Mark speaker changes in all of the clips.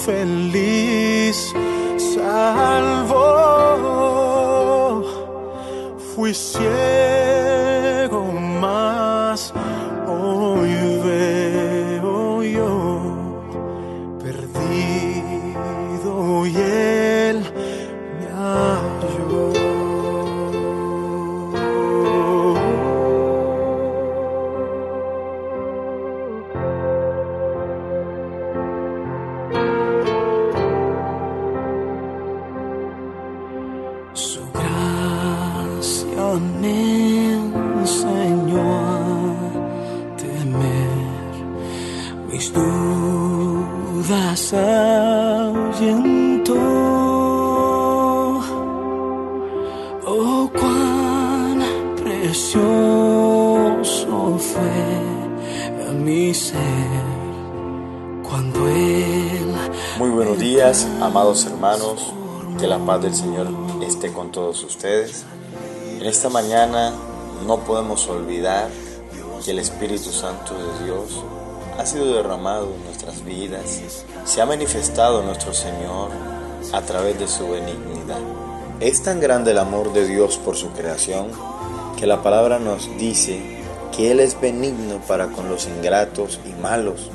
Speaker 1: infeliz salvó. Fui ciego, mas hoy Su gracia me enseñó a temer, mis dudas ahuyentó. Oh, cuán precioso fue mi ser cuando Él
Speaker 2: Muy buenos días, amados hermanos. Que la paz del Señor esté con todos ustedes. En esta mañana no podemos olvidar que el Espíritu Santo de Dios ha sido derramado en nuestras vidas, se ha manifestado nuestro Señor a través de su benignidad. Es tan grande el amor de Dios por su creación que la palabra nos dice que Él es benigno para con los ingratos y malos.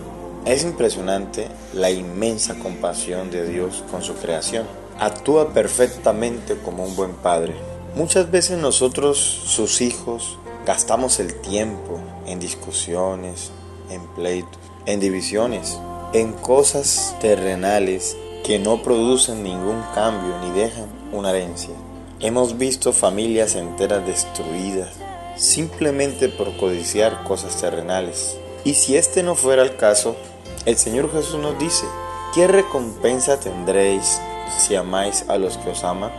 Speaker 2: Es impresionante la inmensa compasión de Dios con su creación. Actúa perfectamente como un buen padre. Muchas veces nosotros, sus hijos, gastamos el tiempo en discusiones, en pleitos, en divisiones, en cosas terrenales que no producen ningún cambio ni dejan una herencia. Hemos visto familias enteras destruidas simplemente por codiciar cosas terrenales. Y si este no fuera el caso, el Señor Jesús nos dice, ¿qué recompensa tendréis si amáis a los que os aman?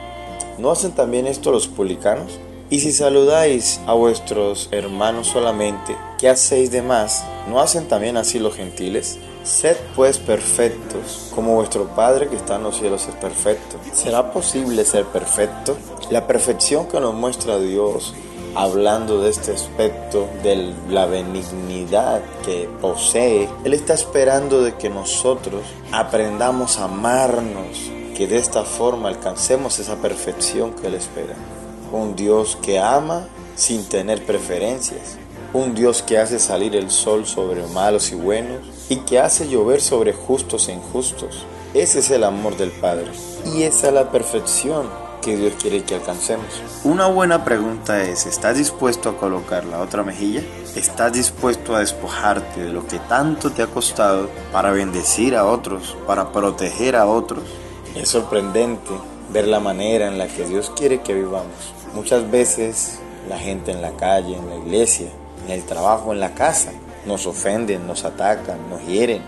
Speaker 2: ¿No hacen también esto los publicanos? Y si saludáis a vuestros hermanos solamente, ¿qué hacéis de más? ¿No hacen también así los gentiles? Sed pues perfectos, como vuestro Padre que está en los cielos es perfecto. ¿Será posible ser perfecto? La perfección que nos muestra Dios hablando de este aspecto de la benignidad que posee, Él está esperando de que nosotros aprendamos a amarnos, que de esta forma alcancemos esa perfección que Él espera. Un Dios que ama sin tener preferencias, un Dios que hace salir el sol sobre malos y buenos y que hace llover sobre justos e injustos. Ese es el amor del Padre y esa es la perfección que Dios quiere que alcancemos. Una buena pregunta es, ¿estás dispuesto a colocar la otra mejilla? ¿Estás dispuesto a despojarte de lo que tanto te ha costado para bendecir a otros, para proteger a otros? Es sorprendente ver la manera en la que Dios quiere que vivamos. Muchas veces la gente en la calle, en la iglesia, en el trabajo, en la casa, nos ofenden, nos atacan, nos hieren.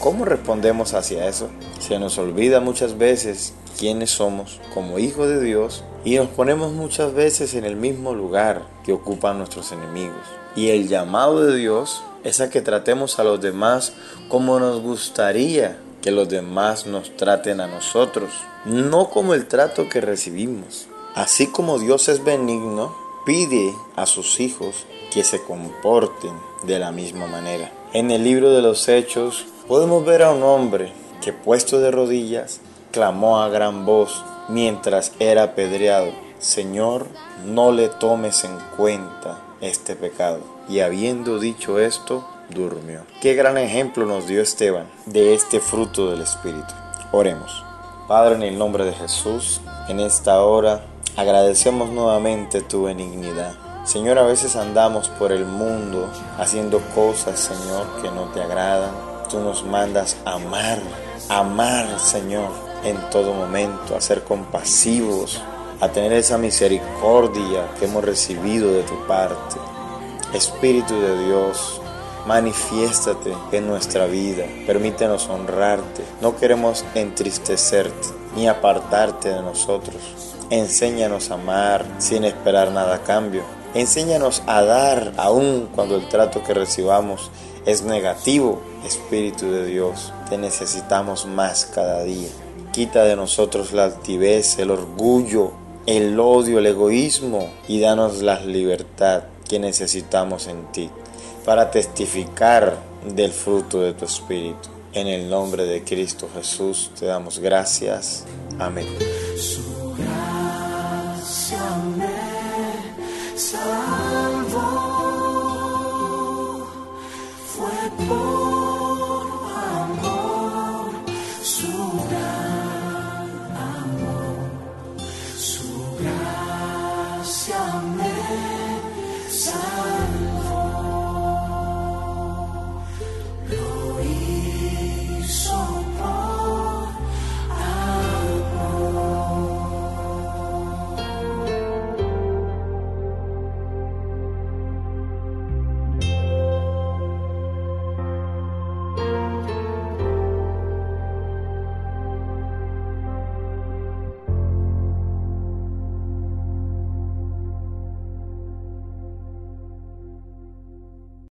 Speaker 2: ¿Cómo respondemos hacia eso? Se nos olvida muchas veces quiénes somos como hijos de Dios y nos ponemos muchas veces en el mismo lugar que ocupan nuestros enemigos. Y el llamado de Dios es a que tratemos a los demás como nos gustaría que los demás nos traten a nosotros, no como el trato que recibimos. Así como Dios es benigno, pide a sus hijos que se comporten de la misma manera. En el libro de los Hechos podemos ver a un hombre que puesto de rodillas clamó a gran voz mientras era apedreado, Señor, no le tomes en cuenta este pecado. Y habiendo dicho esto, durmió. Qué gran ejemplo nos dio Esteban de este fruto del Espíritu. Oremos. Padre, en el nombre de Jesús, en esta hora agradecemos nuevamente tu benignidad. Señor, a veces andamos por el mundo haciendo cosas, Señor, que no te agradan. Tú nos mandas amar, amar, Señor, en todo momento, a ser compasivos, a tener esa misericordia que hemos recibido de tu parte. Espíritu de Dios, manifiéstate en nuestra vida, permítenos honrarte, no queremos entristecerte ni apartarte de nosotros. Enséñanos a amar sin esperar nada a cambio. Enséñanos a dar aun cuando el trato que recibamos es negativo. Espíritu de Dios, te necesitamos más cada día. Quita de nosotros la altivez, el orgullo, el odio, el egoísmo y danos la libertad que necesitamos en ti para testificar del fruto de tu Espíritu. En el nombre de Cristo Jesús te damos gracias. Amén.
Speaker 1: Su gracia me salvó. Fue por amor, su gran amor, su gracia me